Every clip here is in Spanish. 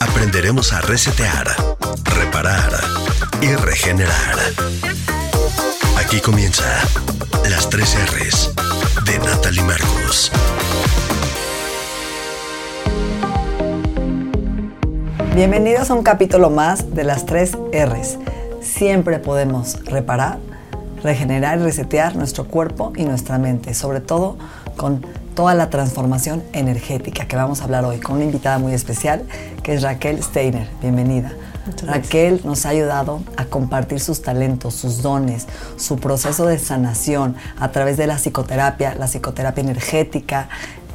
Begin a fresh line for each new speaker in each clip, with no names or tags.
aprenderemos a resetear, reparar y regenerar. Aquí comienza las tres R's de Natalie Marcus.
Bienvenidos a un capítulo más de las tres R's. Siempre podemos reparar, regenerar y resetear nuestro cuerpo y nuestra mente, sobre todo con toda la transformación energética que vamos a hablar hoy con una invitada muy especial que es Raquel Steiner. Bienvenida. Raquel nos ha ayudado a compartir sus talentos, sus dones, su proceso de sanación a través de la psicoterapia, la psicoterapia energética,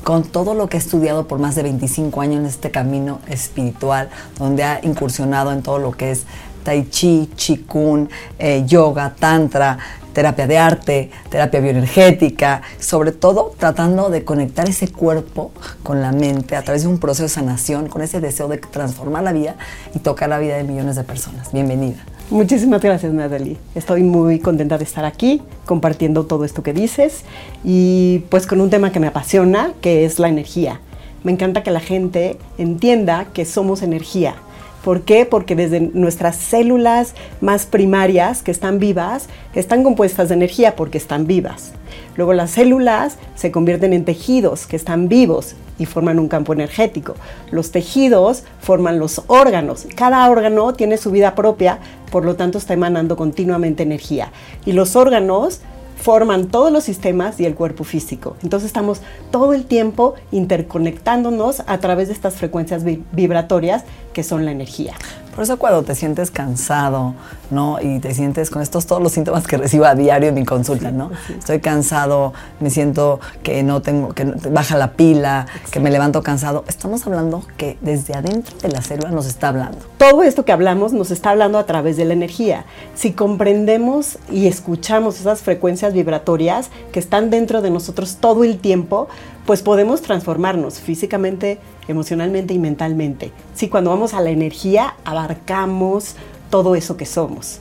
con todo lo que ha estudiado por más de 25 años en este camino espiritual, donde ha incursionado en todo lo que es tai chi, chikun, eh, yoga, tantra, terapia de arte, terapia bioenergética, sobre todo tratando de conectar ese cuerpo con la mente a través de un proceso de sanación, con ese deseo de transformar la vida y tocar la vida de millones de personas. Bienvenida.
Muchísimas gracias, Natalie. Estoy muy contenta de estar aquí compartiendo todo esto que dices y pues con un tema que me apasiona, que es la energía. Me encanta que la gente entienda que somos energía. ¿Por qué? Porque desde nuestras células más primarias que están vivas, están compuestas de energía porque están vivas. Luego las células se convierten en tejidos que están vivos y forman un campo energético. Los tejidos forman los órganos. Cada órgano tiene su vida propia, por lo tanto está emanando continuamente energía. Y los órganos forman todos los sistemas y el cuerpo físico. Entonces estamos todo el tiempo interconectándonos a través de estas frecuencias vibratorias que son la energía.
Por eso cuando te sientes cansado, ¿no? Y te sientes con estos todos los síntomas que recibo a diario en mi consulta, ¿no? Estoy cansado, me siento que no tengo, que baja la pila, que me levanto cansado. Estamos hablando que desde adentro de la célula nos está hablando.
Todo esto que hablamos nos está hablando a través de la energía. Si comprendemos y escuchamos esas frecuencias vibratorias que están dentro de nosotros todo el tiempo, pues podemos transformarnos físicamente, emocionalmente y mentalmente. Si cuando vamos a la energía abarcamos todo eso que somos.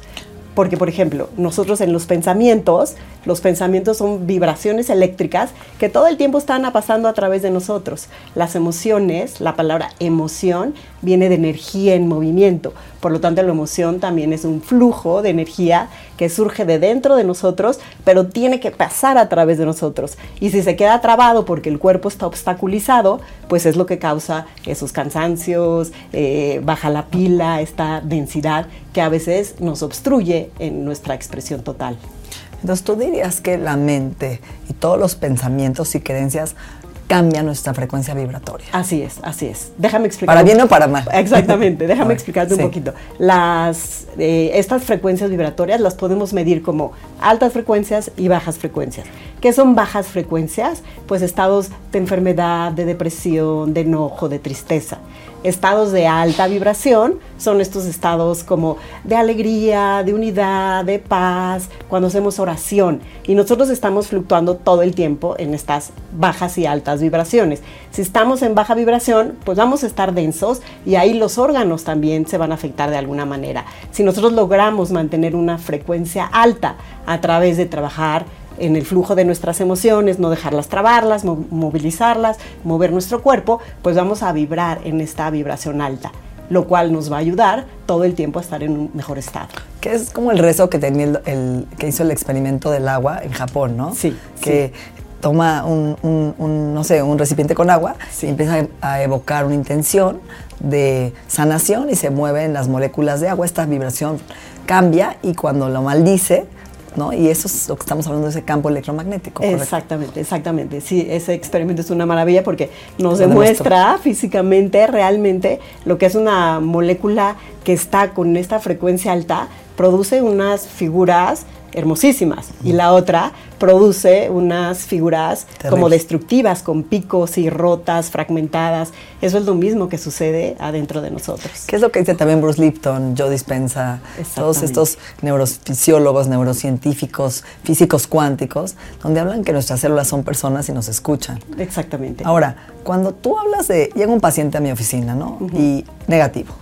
Porque, por ejemplo, nosotros en los pensamientos, los pensamientos son vibraciones eléctricas que todo el tiempo están pasando a través de nosotros. Las emociones, la palabra emoción, viene de energía en movimiento. Por lo tanto, la emoción también es un flujo de energía que surge de dentro de nosotros, pero tiene que pasar a través de nosotros. Y si se queda trabado porque el cuerpo está obstaculizado, pues es lo que causa esos cansancios, eh, baja la pila, esta densidad que a veces nos obstruye en nuestra expresión total.
Entonces tú dirías que la mente y todos los pensamientos y creencias cambian nuestra frecuencia vibratoria.
Así es, así es. Déjame explicar.
Para bien o para mal.
Exactamente, déjame explicarte un poquito. Las, eh, estas frecuencias vibratorias las podemos medir como altas frecuencias y bajas frecuencias. ¿Qué son bajas frecuencias? Pues estados de enfermedad, de depresión, de enojo, de tristeza. Estados de alta vibración son estos estados como de alegría, de unidad, de paz, cuando hacemos oración. Y nosotros estamos fluctuando todo el tiempo en estas bajas y altas vibraciones. Si estamos en baja vibración, pues vamos a estar densos y ahí los órganos también se van a afectar de alguna manera. Si nosotros logramos mantener una frecuencia alta a través de trabajar en el flujo de nuestras emociones, no dejarlas trabarlas, movilizarlas, mover nuestro cuerpo, pues vamos a vibrar en esta vibración alta, lo cual nos va a ayudar todo el tiempo a estar en un mejor estado.
Que es como el rezo que tenía el, que hizo el experimento del agua en Japón, ¿no?
Sí.
Que toma un, un- un, no sé, un recipiente con agua y empieza a evocar una intención de sanación y se mueven las moléculas de agua, esta vibración cambia y cuando lo maldice, ¿no? Y eso es lo que estamos hablando de ese campo electromagnético. ¿correcto?
Exactamente, exactamente. Sí, ese experimento es una maravilla porque nos
Lo
demuestra físicamente, realmente, lo que es una molécula que está con esta frecuencia alta, produce unas figuras hermosísimas y la otra produce unas figuras como destructivas, con picos y rotas, fragmentadas. Eso es lo mismo que sucede adentro de nosotros.
¿Qué es lo que dice también Bruce Lipton, Joe Dispensa, todos estos neurofisiólogos, neurocientíficos, físicos cuánticos, donde hablan que nuestras células son personas y nos escuchan?
Exactamente.
Ahora, cuando tú hablas de, llega un paciente a mi oficina, ¿no? Y negativo.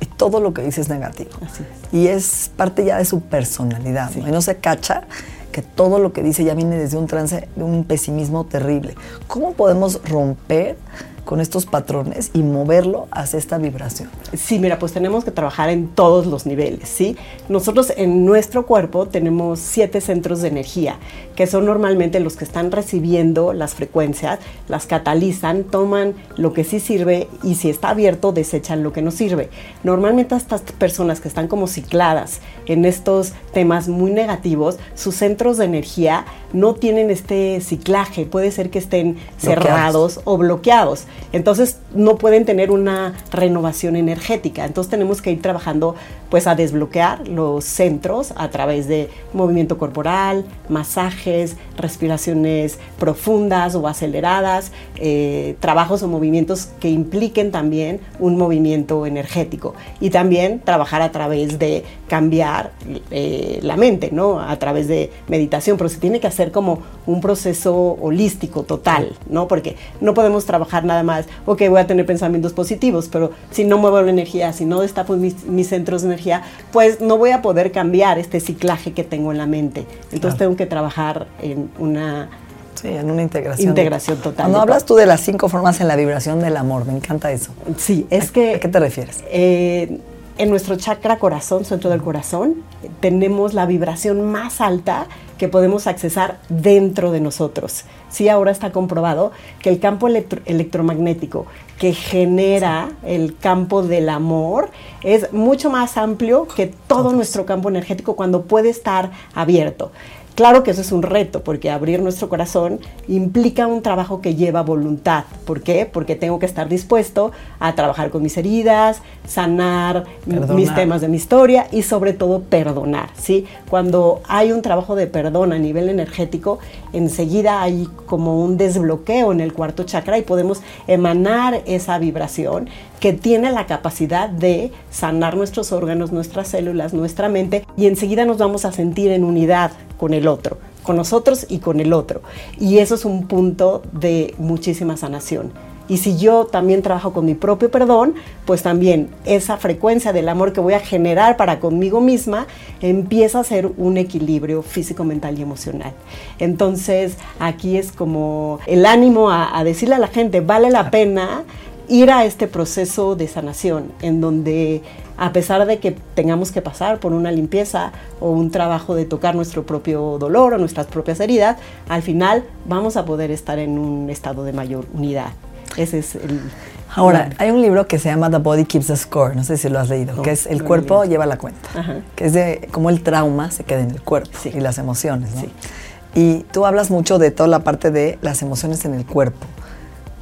Y todo lo que dice es negativo.
Así
Y es parte ya de su personalidad, ¿no? Y no se cacha que todo lo que dice ya viene desde un trance, de un pesimismo terrible. ¿Cómo podemos romper con estos patrones y moverlo hacia esta vibración?
Sí, mira, pues tenemos que trabajar en todos los niveles, ¿sí? Nosotros en nuestro cuerpo tenemos siete centros de energía, que son normalmente los que están recibiendo las frecuencias, las catalizan, toman lo que sí sirve y si está abierto desechan lo que no sirve. Normalmente estas personas que están como cicladas en estos temas muy negativos, sus centros de energía no tienen este ciclaje, puede ser que estén
Bloqueados.
cerrados o bloqueados. Entonces no pueden tener una renovación energética. Entonces tenemos que ir trabajando pues a desbloquear los centros a través de movimiento corporal, masajes, respiraciones profundas o aceleradas, eh, trabajos o movimientos que impliquen también un movimiento energético. Y también trabajar a través de cambiar eh, la mente, ¿no? A través de meditación, pero se tiene que hacer como un proceso holístico total, ¿no? Porque no podemos trabajar nada más, ok, voy a tener pensamientos positivos, pero si no muevo la energía, si no destapo mis, mis centros de energía, pues no voy a poder cambiar este ciclaje que tengo en la mente. Entonces
Claro.
tengo que trabajar en una
Sí, en una integración.
Integración total
Cuando hablas tú de las cinco formas en la vibración del amor, me encanta eso.
Sí, es
¿A-
que...
¿A qué te refieres?
Eh, en nuestro chakra corazón, centro del corazón, tenemos la vibración más alta que podemos accesar dentro de nosotros. Sí, ahora está comprobado que el campo electro- electromagnético que genera el campo del amor es mucho más amplio que todo nuestro campo energético cuando puede estar abierto. Claro que eso es un reto, porque abrir nuestro corazón implica un trabajo que lleva voluntad. ¿Por qué? Porque tengo que estar dispuesto a trabajar con mis heridas, sanar
Perdonar.
mis temas de mi historia y sobre todo perdonar, ¿sí? Cuando hay un trabajo de perdón a nivel energético, enseguida hay como un desbloqueo en el cuarto chakra y podemos emanar esa vibración que tiene la capacidad de sanar nuestros órganos, nuestras células, nuestra mente y enseguida nos vamos a sentir en unidad con el otro, con nosotros y con el otro. Y eso es un punto de muchísima sanación. Y si yo también trabajo con mi propio perdón, pues también esa frecuencia del amor que voy a generar para conmigo misma empieza a ser un equilibrio físico, mental y emocional. Entonces aquí es como el ánimo a, a decirle a la gente, vale la pena ir a este proceso de sanación en donde a pesar de que tengamos que pasar por una limpieza o un trabajo de tocar nuestro propio dolor o nuestras propias heridas, al final vamos a poder estar en un estado de mayor unidad. Ese es el...
Ahora, hay un libro que se llama The Body Keeps the Score, no sé si lo has leído,
No,
que es El cuerpo lleva la cuenta,
Ajá.
que es de cómo el trauma se queda en el cuerpo
Sí.
y las emociones, ¿no?
Sí.
Y tú hablas mucho de toda la parte de las emociones en el cuerpo.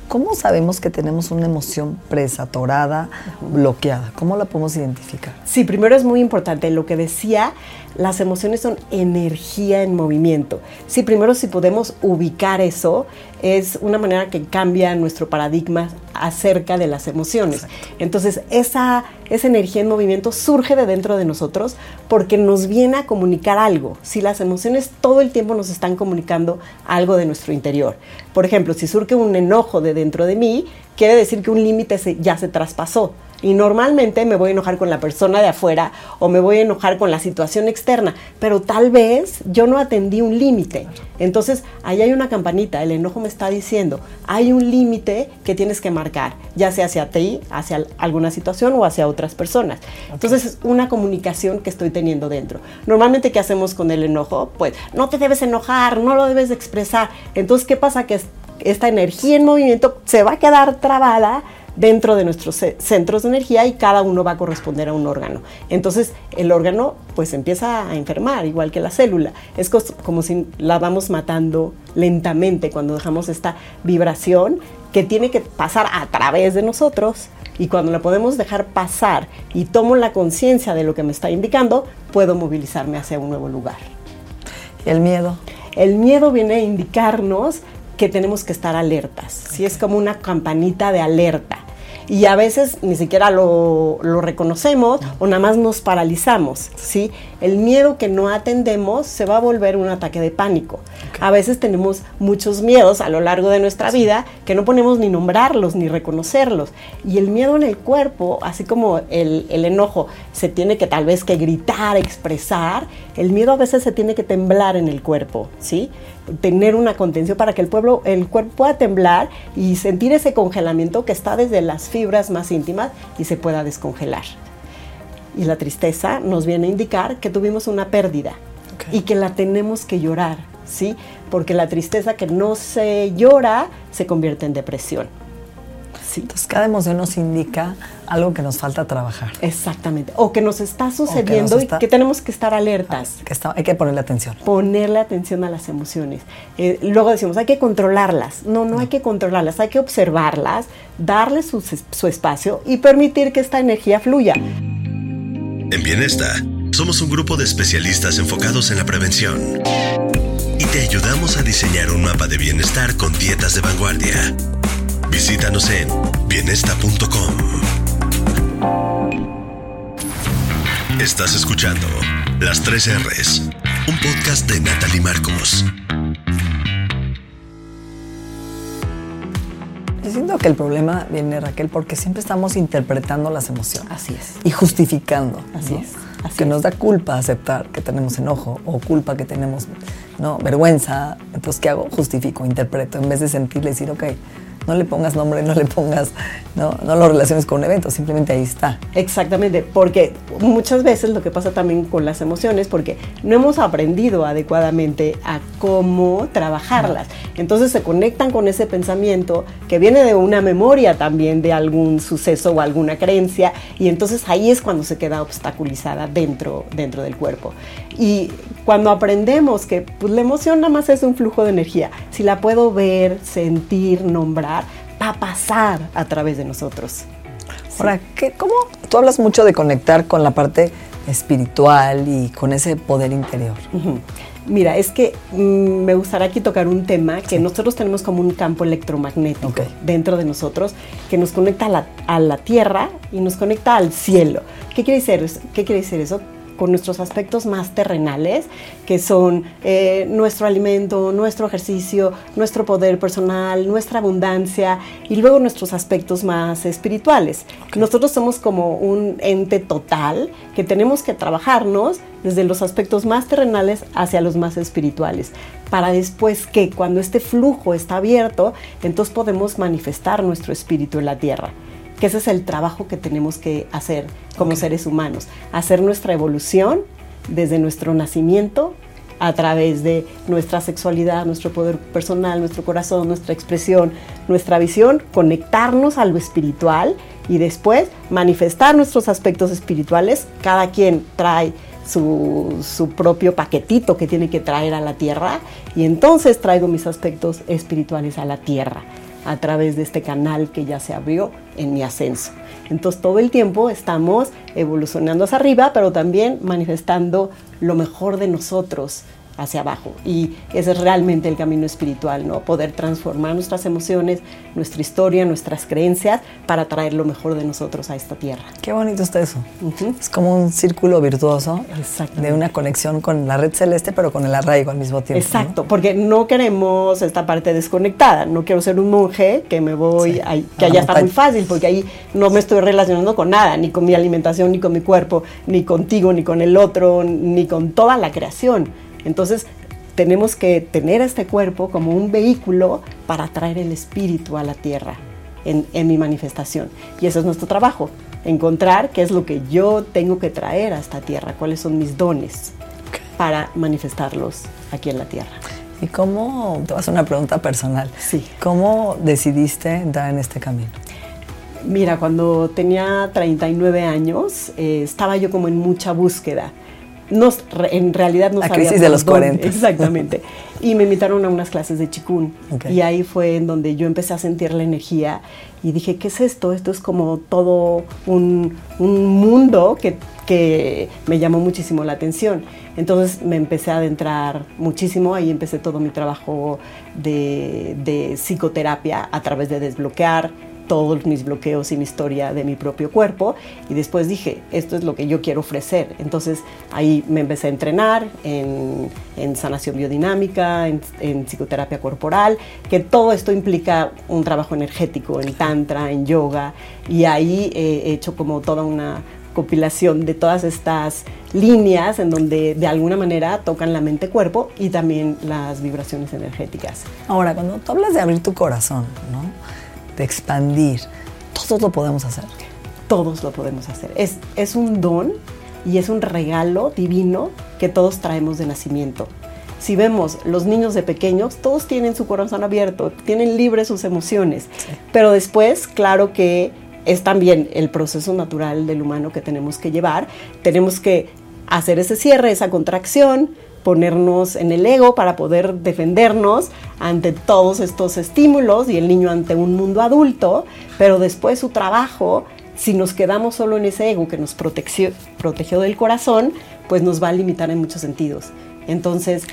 ¿Cómo sabemos que tenemos una emoción presa, atorada, bloqueada? ¿Cómo la podemos identificar?
Sí, primero es muy importante lo que decía, las emociones son energía en movimiento. Sí, primero si podemos ubicar eso, es una manera que cambia nuestro paradigma acerca de las emociones. Entonces, esa, esa energía en movimiento surge de dentro de nosotros porque nos viene a comunicar algo. Si las emociones todo el tiempo nos están comunicando algo de nuestro interior. Por ejemplo, si surge un enojo de dentro de mí, quiere decir que un límite ya se traspasó. Y normalmente me voy a enojar con la persona de afuera o me voy a enojar con la situación externa, pero tal vez yo no atendí un límite. Entonces, ahí hay una campanita, el enojo me está diciendo, hay un límite que tienes que marcar, ya sea hacia ti, hacia alguna situación o hacia otras personas. Entonces, es una comunicación que estoy teniendo dentro. Normalmente, ¿qué hacemos con el enojo? Pues, no te debes enojar, no lo debes expresar. Entonces, ¿qué pasa? Que esta energía en movimiento se va a quedar trabada dentro de nuestros centros de energía y cada uno va a corresponder a un órgano. Entonces el órgano pues empieza a enfermar, igual que la célula. Es como si la vamos matando lentamente cuando dejamos esta vibración que tiene que pasar a través de nosotros y cuando la podemos dejar pasar y tomo la conciencia de lo que me está indicando, puedo movilizarme hacia un nuevo lugar.
¿Y el miedo?
El miedo viene a indicarnos que tenemos que estar alertas. Si es como una campanita de alerta y a veces ni siquiera lo, reconocemos o nada más nos paralizamos, ¿sí? El miedo que no atendemos se va a volver un ataque de pánico. A veces tenemos muchos miedos a lo largo de nuestra vida que no ponemos ni nombrarlos ni reconocerlos. Y el miedo en el cuerpo, así como el, el enojo se tiene que tal vez que gritar, expresar, el miedo a veces se tiene que temblar en el cuerpo, ¿sí? tener una contención para que el, pueblo, el cuerpo pueda temblar y sentir ese congelamiento que está desde las fibras más íntimas y se pueda descongelar. Y la tristeza nos viene a indicar que tuvimos una pérdida y que la tenemos que llorar, ¿sí? Porque la tristeza que no se llora se convierte en depresión.
Entonces cada emoción nos indica algo que nos falta trabajar.
Exactamente. O que nos está sucediendo y que tenemos que estar alertas.
Que hay que ponerle atención.
Ponerle atención a las emociones. Eh, luego decimos, hay que controlarlas. No, no, hay que controlarlas, hay que observarlas, darle su, su espacio y permitir que esta energía fluya.
En Bienesta, somos un grupo de especialistas enfocados en la prevención. Y te ayudamos a diseñar un mapa de bienestar con dietas de vanguardia Visítanos en bienesta.com. Estás escuchando Las 3 R's, un podcast de Natalie Marcos.
Yo siento que el problema viene, Raquel, porque siempre estamos interpretando las emociones.
Así es.
Y justificando.
Así es. Así
que nos da culpa aceptar que tenemos enojo o culpa que tenemos no vergüenza. Entonces, ¿qué hago? Justifico, interpreto, en vez de sentirle decir, ok, no le pongas nombre, no le pongas, no, no lo relaciones con un evento, simplemente ahí está.
Exactamente, porque muchas veces lo que pasa también con las emociones, porque no hemos aprendido adecuadamente a cómo trabajarlas. Entonces se conectan con ese pensamiento que viene de una memoria también de algún suceso o alguna creencia, y entonces ahí es cuando se queda obstaculizada dentro, dentro del cuerpo. Y cuando aprendemos que pues, la emoción nada más es un flujo de energía, si la puedo ver, sentir, nombrar, va a pasar a través de nosotros.
Ahora, ¿qué, ¿cómo? Tú hablas mucho de conectar con la parte espiritual y con ese poder interior.
Mira, es que mm, me gustaría aquí tocar un tema que nosotros tenemos como un campo electromagnético dentro de nosotros que nos conecta a la, a la, Tierra y nos conecta al cielo. ¿Qué quiere decir, qué quiere decir eso? Con nuestros aspectos más terrenales, que son eh, nuestro alimento, nuestro ejercicio, nuestro poder personal, nuestra abundancia y luego nuestros aspectos más espirituales. Nosotros somos como un ente total que tenemos que trabajarnos desde los aspectos más terrenales hacia los más espirituales, para después que cuando este flujo está abierto, entonces podemos manifestar nuestro espíritu en la tierra que ese es el trabajo que tenemos que hacer como seres humanos, hacer nuestra evolución desde nuestro nacimiento a través de nuestra sexualidad, nuestro poder personal, nuestro corazón, nuestra expresión, nuestra visión, conectarnos a lo espiritual y después manifestar nuestros aspectos espirituales. Cada quien trae su, su, propio paquetito que tiene que traer a la tierra y entonces traigo mis aspectos espirituales a la tierra a través de este canal que ya se abrió en mi ascenso. Entonces todo el tiempo estamos evolucionando hacia arriba, pero también manifestando lo mejor de nosotros hacia abajo. Y ese es realmente el camino espiritual, ¿no? Poder transformar nuestras emociones, nuestra historia, nuestras creencias para traer lo mejor de nosotros a esta tierra.
Qué bonito está eso. Es como un círculo virtuoso de una conexión con la red celeste, pero con el arraigo al mismo tiempo.
Exacto, porque no queremos esta parte desconectada. No quiero ser un monje que me voy, que allá está muy fácil, porque ahí no me estoy relacionando con nada, ni con mi alimentación, ni con mi cuerpo, ni contigo, ni con el otro, ni con toda la creación. Entonces, tenemos que tener este cuerpo como un vehículo para traer el espíritu a la tierra en, mi manifestación. Y eso es nuestro trabajo, encontrar qué es lo que yo tengo que traer a esta tierra, cuáles son mis dones para manifestarlos aquí en la tierra.
¿Y cómo, te vas a una pregunta personal,
sí.
¿cómo decidiste entrar en este camino?
Mira, cuando tenía 39 años, eh, estaba yo como en mucha búsqueda no, en realidad no
la crisis de los 40.
Exactamente. Y me invitaron a unas clases de chikun. Y ahí fue en donde yo empecé a sentir la energía y dije, ¿qué es esto? Esto es como todo un, mundo que, que, me llamó muchísimo la atención. Entonces me empecé a adentrar muchísimo, ahí empecé todo mi trabajo de, de psicoterapia a través de desbloquear todos mis bloqueos y mi historia de mi propio cuerpo y después dije, esto es lo que yo quiero ofrecer. Entonces ahí me empecé a entrenar en, sanación biodinámica, en, psicoterapia corporal, que todo esto implica un trabajo energético, en tantra, en yoga y ahí he hecho como toda una compilación de todas estas líneas en donde de alguna manera tocan la mente-cuerpo y también las vibraciones energéticas.
Ahora, cuando tú hablas de abrir tu corazón, ¿no? De expandir. Todos lo podemos hacer.
Todos lo podemos hacer. Es, es un don y es un regalo divino que todos traemos de nacimiento. Si vemos los niños de pequeños, todos tienen su corazón abierto, tienen libres sus emociones, pero después, claro que es también el proceso natural del humano que tenemos que llevar, tenemos que hacer ese cierre, esa contracción, ponernos en el ego para poder defendernos ante todos estos estímulos y el niño ante un mundo adulto, pero después su trabajo, si nos quedamos solo en ese ego que nos protegió, protegió del corazón, pues nos va a limitar en muchos sentidos. Entonces,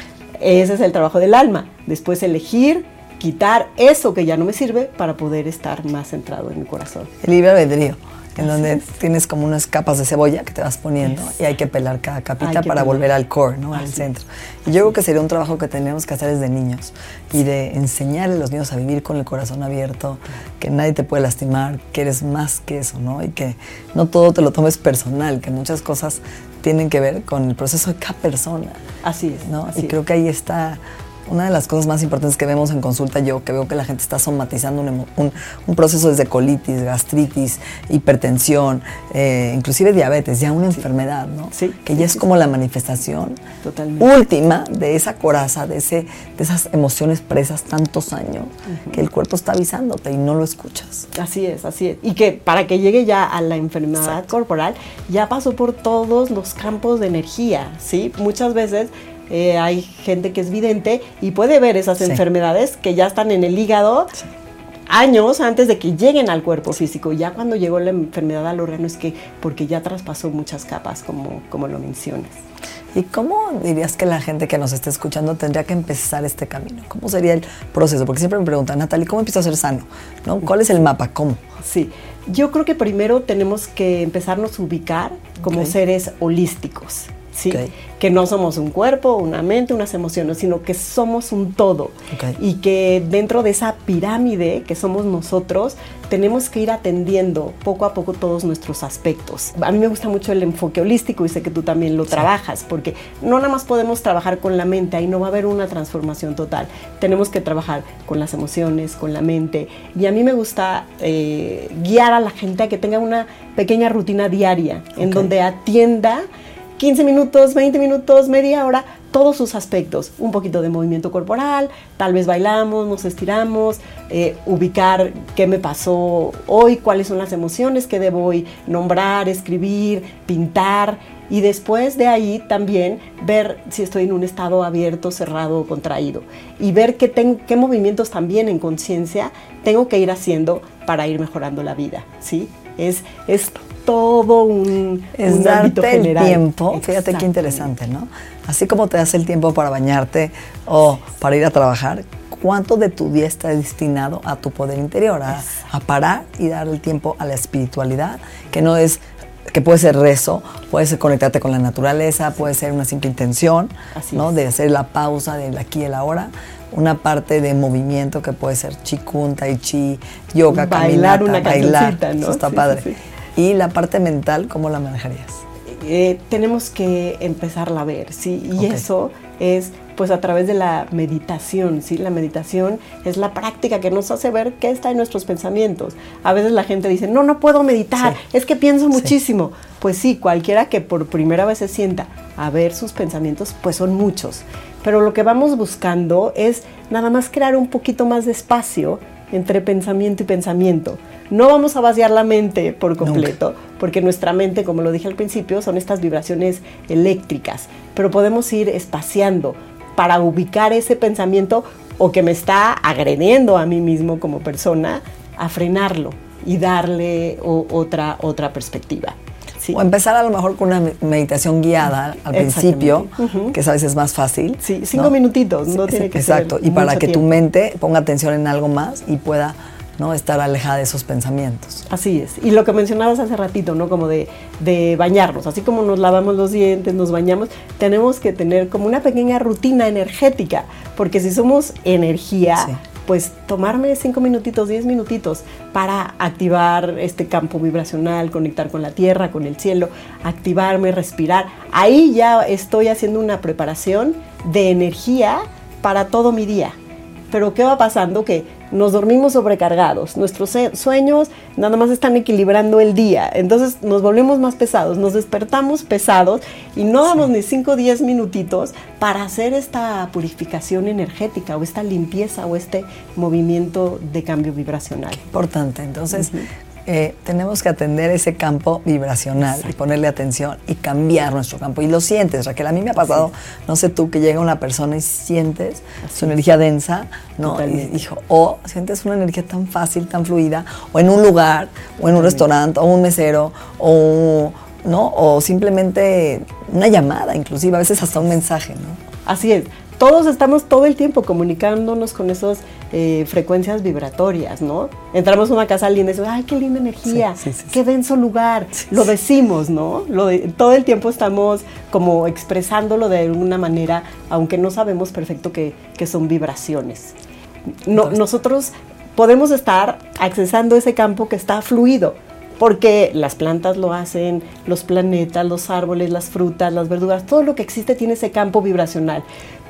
ese es el trabajo del alma, después elegir quitar eso que ya no me sirve para poder estar más centrado en mi corazón.
El libre albedrío en donde tienes como unas capas de cebolla que te vas poniendo y hay que pelar cada capita para volver al core, ¿no? al centro. Y yo creo que sería un trabajo que tenemos que hacer desde niños y de enseñar a los niños a vivir con el corazón abierto, que nadie te puede lastimar, que eres más que eso, ¿no? Y que no todo te lo tomes personal, que muchas cosas tienen que ver con el proceso de cada persona.
Así es.
¿no? y creo que ahí está una de las cosas más importantes que vemos en consulta yo, que veo que la gente está somatizando un, proceso desde colitis, gastritis, hipertensión, eh, inclusive diabetes, ya una enfermedad, ¿no?
Sí.
Que ya es como la manifestación
Totalmente.
última de esa coraza, de, ese, de esas emociones presas tantos años, que el cuerpo está avisándote y no lo escuchas.
Así es, así es. Y que para que llegue ya a la enfermedad corporal, ya pasó por todos los campos de energía, ¿sí? Muchas veces eh, hay gente que es vidente y puede ver esas enfermedades que ya están en el hígado años antes de que lleguen al cuerpo físico. Ya cuando llegó la enfermedad al órgano es que porque ya traspasó muchas capas, como, como lo mencionas.
¿Y cómo dirías que la gente que nos está escuchando tendría que empezar este camino? ¿Cómo sería el proceso? Porque siempre me preguntan, Natalie, ¿cómo empiezo a ser sano? ¿No? ¿Cuál es el mapa? ¿Cómo?
Sí, yo creo que primero tenemos que empezarnos a ubicar como seres holísticos. ¿Sí? Que no somos un cuerpo, una mente, unas emociones, sino que somos un todo. Y que dentro de esa pirámide que somos nosotros, tenemos que ir atendiendo poco a poco todos nuestros aspectos. A mí me gusta mucho el enfoque holístico y sé que tú también lo trabajas, porque no nada más podemos trabajar con la mente, ahí no va a haber una transformación total. Tenemos que trabajar con las emociones, con la mente. Y a mí me gusta eh, guiar a la gente a que tenga una pequeña rutina diaria en donde atienda 15 minutos, 20 minutos, media hora, todos sus aspectos. Un poquito de movimiento corporal, tal vez bailamos, nos estiramos, eh, ubicar qué me pasó hoy, cuáles son las emociones que debo nombrar, escribir, pintar. Y después de ahí también ver si estoy en un estado abierto, cerrado o contraído. Y ver qué, qué movimientos también en conciencia tengo que ir haciendo para ir mejorando la vida. ¿sí? Es, es todo un,
es
un
darte el
general.
tiempo. Fíjate qué interesante, ¿no? Así como te das el tiempo para bañarte o para ir a trabajar, ¿cuánto de tu día está destinado a tu poder interior, a, a parar y dar el tiempo a la espiritualidad, que no es que puede ser rezo, puede ser conectarte con la naturaleza, puede ser una simple intención,
Así
¿no?
es.
De hacer la pausa del aquí y el ahora, una parte de movimiento que puede ser chikun, tai chi, yoga,
Bailar
caminata,
una
bailar, eso está
Sí,
padre.
sí,
Y la parte mental, ¿cómo la manejarías?
Eh, tenemos que empezarla a ver, ¿sí? Y eso es pues a través de la meditación, ¿sí? La meditación es la práctica que nos hace ver qué está en nuestros pensamientos. A veces la gente dice, no, no puedo meditar,
Sí.
es que pienso muchísimo. Pues sí, cualquiera que por primera vez se sienta a ver sus pensamientos, pues son muchos. Pero lo que vamos buscando es nada más crear un poquito más de espacio entre pensamiento y pensamiento. No vamos a vaciar la mente por completo, porque nuestra mente, como lo dije al principio, son estas vibraciones eléctricas, pero podemos ir espaciando para ubicar ese pensamiento o que me está agrediendo a mí mismo como persona, a frenarlo y darle o- otra, otra perspectiva. ¿Sí?
O empezar a lo mejor con una me- meditación guiada al principio,
Exactamente. Ujú.
que a veces es más fácil.
Sí, cinco minutitos, no tiene que ser
Exacto, y para que tu mente ponga atención en algo más y pueda ¿no? estar alejada de esos pensamientos.
Así es. Y lo que mencionabas hace ratito, ¿no? Como de, de bañarnos. Así como nos lavamos los dientes, nos bañamos, tenemos que tener como una pequeña rutina energética. Porque si somos energía,
Sí.
Pues tomarme cinco minutitos, diez minutitos para activar este campo vibracional, conectar con la tierra, con el cielo, activarme, respirar. Ahí ya estoy haciendo una preparación de energía para todo mi día. Pero ¿qué va pasando? Que nos dormimos sobrecargados, nuestros sueños nada más están equilibrando el día, entonces nos volvemos más pesados, nos despertamos pesados y no damos ni 5 o 10 minutitos para hacer esta purificación energética o esta limpieza o este movimiento de cambio vibracional.
Importante. Entonces, eh, tenemos que atender ese campo vibracional y ponerle atención y cambiar nuestro campo. Y lo sientes, Raquel. A mí me ha pasado, no sé tú, que llega una persona y sientes su energía densa, ¿no? Y, hijo, o sientes una energía tan fácil, tan fluida, o en un lugar, o en un restaurante, o un mesero, o, ¿no? o simplemente una llamada, inclusive, a veces hasta un mensaje, ¿no?
Así es. Todos estamos todo el tiempo comunicándonos con esas eh, frecuencias vibratorias, ¿no? Entramos a una casa linda y decimos, ay, qué linda energía,
Sí, sí, sí,
qué denso lugar. Lo decimos, ¿no? Lo de- todo el tiempo estamos como expresándolo de alguna manera, aunque no sabemos perfecto que, que son vibraciones. No, nosotros podemos estar accesando ese campo que está fluido, porque las plantas lo hacen, los planetas, los árboles, las frutas, las verduras, todo lo que existe tiene ese campo vibracional.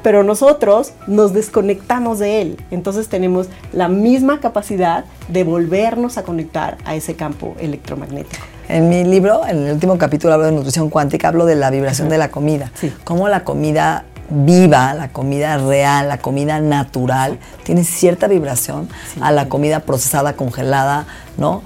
Pero nosotros nos desconectamos de él, entonces tenemos la misma capacidad de volvernos a conectar a ese campo electromagnético.
En mi libro, en el último capítulo, hablo de nutrición cuántica, hablo de la vibración de la comida.
Sí.
Cómo la comida viva, la comida real, la comida natural, tiene cierta vibración a la comida procesada, congelada, ¿no?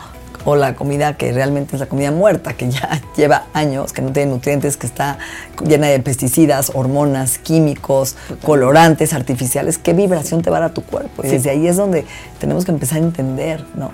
O la comida que realmente es la comida muerta, que ya lleva años, que no tiene nutrientes, que está llena de pesticidas, hormonas, químicos, colorantes artificiales. ¿Qué vibración te va a dar a tu cuerpo? Y
Sí.
desde ahí es donde tenemos que empezar a entender, ¿no?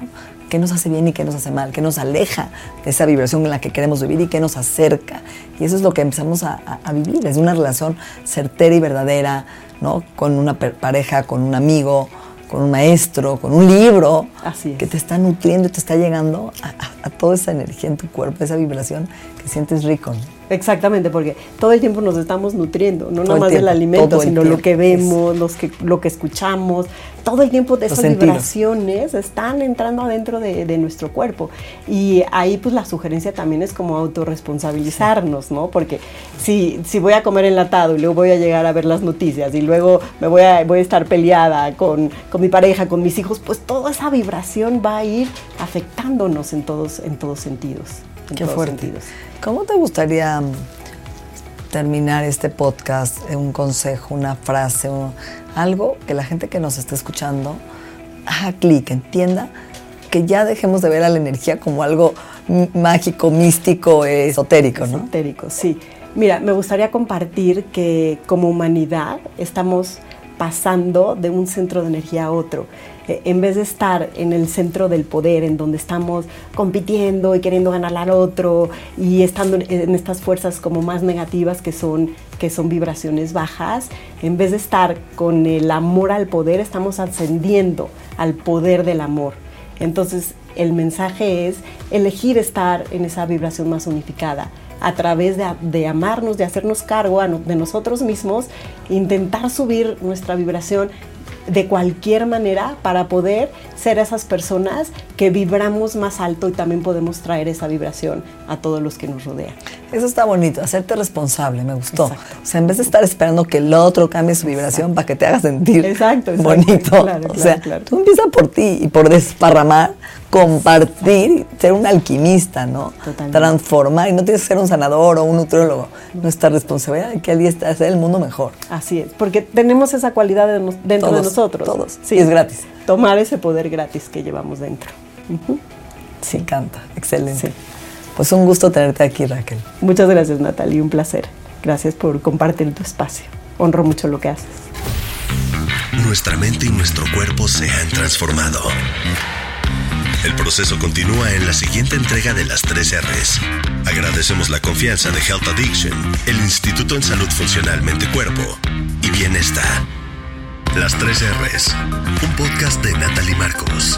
qué nos hace bien y qué nos hace mal, qué nos aleja de esa vibración en la que queremos vivir y qué nos acerca. Y eso es lo que empezamos a, a- a vivir, es una relación certera y verdadera, ¿no? Con una pareja, con un amigo, con un maestro, con un libro,
Así es.
que te está nutriendo y te está llegando a, a- a toda esa energía en tu cuerpo, esa vibración que sientes rico. ¿no?
Exactamente, porque todo el tiempo nos estamos nutriendo, no nada más del alimento, sino lo que vemos, los que, lo que escuchamos, todo el tiempo de esas vibraciones están entrando adentro de, de nuestro cuerpo. Y ahí pues la sugerencia también es como autorresponsabilizarnos, ¿no? Porque si, si voy a comer enlatado y luego voy a llegar a ver las noticias y luego me voy a, voy a estar peleada con, con mi pareja, con mis hijos, pues toda esa vibración va a ir afectándonos en todos, en todos sentidos. en
Qué
todos
fuerte.
sentidos.
¿Cómo te gustaría mm, terminar este podcast? Un consejo, una frase, o algo que la gente que nos está escuchando haga clic, entienda que ya dejemos de ver a la energía como algo mágico, místico, esotérico, ¿no?
Esotérico, sí. Mira, me gustaría compartir que como humanidad estamos pasando de un centro de energía a otro. Eh, en vez de estar en el centro del poder, en donde estamos compitiendo y queriendo ganar al otro y estando en estas fuerzas como más negativas que son, que son vibraciones bajas, en vez de estar con el amor al poder, estamos ascendiendo al poder del amor. Entonces, el mensaje es elegir estar en esa vibración más unificada a través de, amarnos, de hacernos cargo de nosotros mismos, intentar subir nuestra vibración de cualquier manera para poder ser esas personas que vibramos más alto y también podemos traer esa vibración a todos los que nos rodean.
Eso está bonito, hacerte responsable, me gustó. O sea, en vez de estar esperando que el otro cambie su vibración para que te haga sentir
exacto,
bonito. o sea, tú empiezas por ti y por desparramar, compartir, ser un alquimista, ¿no? Totalmente. Transformar y no tienes que ser un sanador o un nutriólogo. Nuestra responsabilidad es que al día está hacer el mundo mejor.
Así es, porque tenemos esa cualidad dentro de nosotros.
Todos. Sí, es gratis.
Tomar ese poder gratis que llevamos dentro.
Sí, canta. Excelente. Pues un gusto tenerte aquí, Raquel.
Muchas gracias, Natalie. Un placer. Gracias por compartir tu espacio. Honro mucho lo que haces.
Nuestra mente y nuestro cuerpo se han transformado. El proceso continúa en la siguiente entrega de las 3 R's. Agradecemos la confianza de Health Addiction, el Instituto en Salud Funcional Mente Cuerpo y Bienestar. Las 3 R's, un podcast de Natalie Marcos.